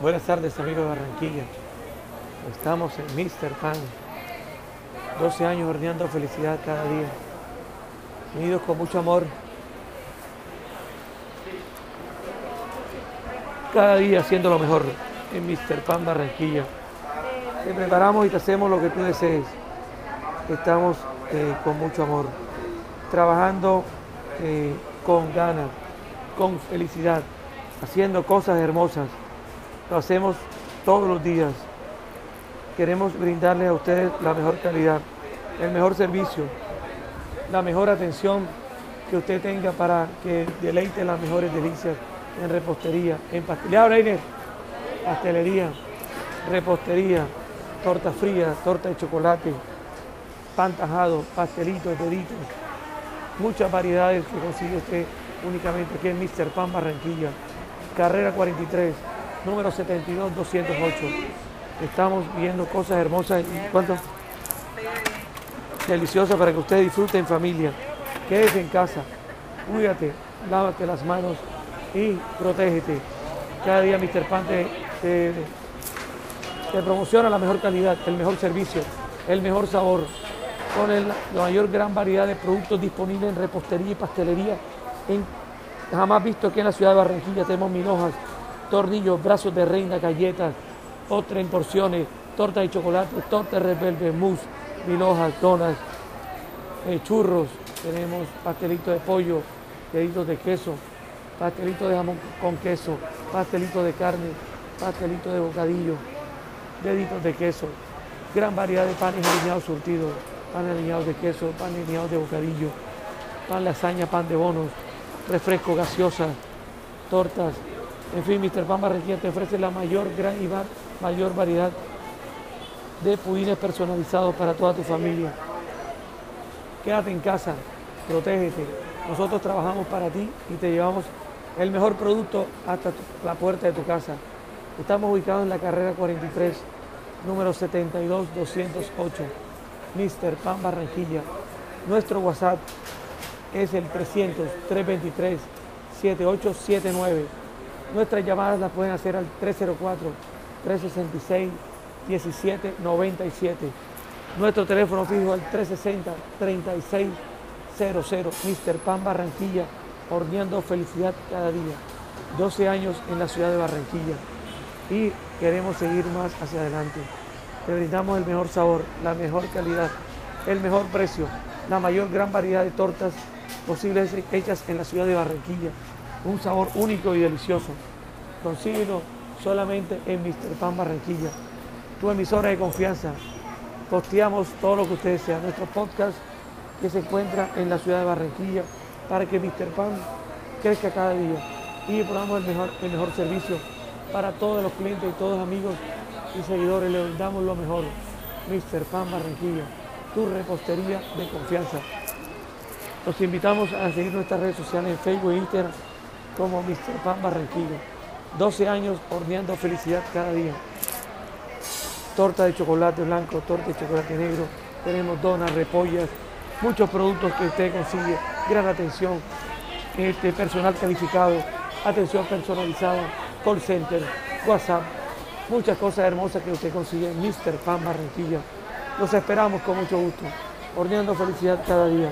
Buenas tardes amigos de Barranquilla. Estamos en Mr. Pan. 12 años horneando felicidad cada día. Unidos con mucho amor. Cada día haciendo lo mejor en Mr. Pan Barranquilla. Te preparamos y te hacemos lo que tú desees. Estamos eh, con mucho amor. Trabajando eh, con ganas, con felicidad, haciendo cosas hermosas lo hacemos todos los días. Queremos brindarles a ustedes la mejor calidad, el mejor servicio, la mejor atención que usted tenga para que deleite las mejores delicias en repostería, en pastelería, pastelería, repostería, torta fría, torta de chocolate, pan tajado, pastelitos, deditos, muchas variedades que consigue usted únicamente aquí en Mr. Pan Barranquilla, carrera 43 número 72208. Estamos viendo cosas hermosas y cuánto deliciosas para que ustedes disfruten en familia. Quédese en casa, cuídate, lávate las manos y protégete. Cada día Mr. Pan te, promociona la mejor calidad, el mejor servicio, el mejor sabor, con la mayor gran variedad de productos disponibles en repostería y pastelería jamás visto aquí en la ciudad de Barranquilla. Tenemos minojas, tornillos, brazos de reina, galletas, otra en porciones, torta de chocolate, torta de rebelde, mousse, mil hojas, donas, eh, churros, tenemos pastelito de pollo, deditos de queso, pastelito de jamón con queso, pastelito de carne, pastelito de bocadillo, deditos de queso, gran variedad de panes alineados surtidos, panes alineados de queso, panes alineados de bocadillo, pan lasaña, pan de bonos, refresco gaseosa, tortas, en fin, Mr. Pan Barranquilla te ofrece la mayor, gran y mayor variedad de pudines personalizados para toda tu familia. Quédate en casa, protégete. Nosotros trabajamos para ti y te llevamos el mejor producto hasta la puerta de tu casa. Estamos ubicados en la carrera 43, número 72208, Mr. Pan Barranquilla. Nuestro WhatsApp es el 300 323 7879 Nuestras llamadas las pueden hacer al 304-366-1797. Nuestro teléfono fijo al 360-3600. Mr. Pan Barranquilla, horneando felicidad cada día. 12 años en la ciudad de Barranquilla y queremos seguir más hacia adelante. Te brindamos el mejor sabor, la mejor calidad, el mejor precio, la mayor gran variedad de tortas posibles hechas en la ciudad de Barranquilla un sabor único y delicioso. Consíguelo solamente en Mr. Pan Barranquilla, tu emisora de confianza. Posteamos todo lo que ustedes sean, nuestro podcast que se encuentra en la ciudad de Barranquilla para que Mr. Pan crezca cada día y probamos el mejor, el mejor servicio para todos los clientes y todos los amigos y seguidores. Le damos lo mejor. Mr. Pan Barranquilla, tu repostería de confianza. Los invitamos a seguir nuestras redes sociales en Facebook e Instagram como Mr. Pan Barranquilla. 12 años horneando felicidad cada día. Torta de chocolate blanco, torta de chocolate negro, tenemos donas, repollas, muchos productos que usted consigue, gran atención, este personal calificado, atención personalizada, call center, WhatsApp, muchas cosas hermosas que usted consigue en Mr. Pan Barranquilla. Los esperamos con mucho gusto, horneando felicidad cada día.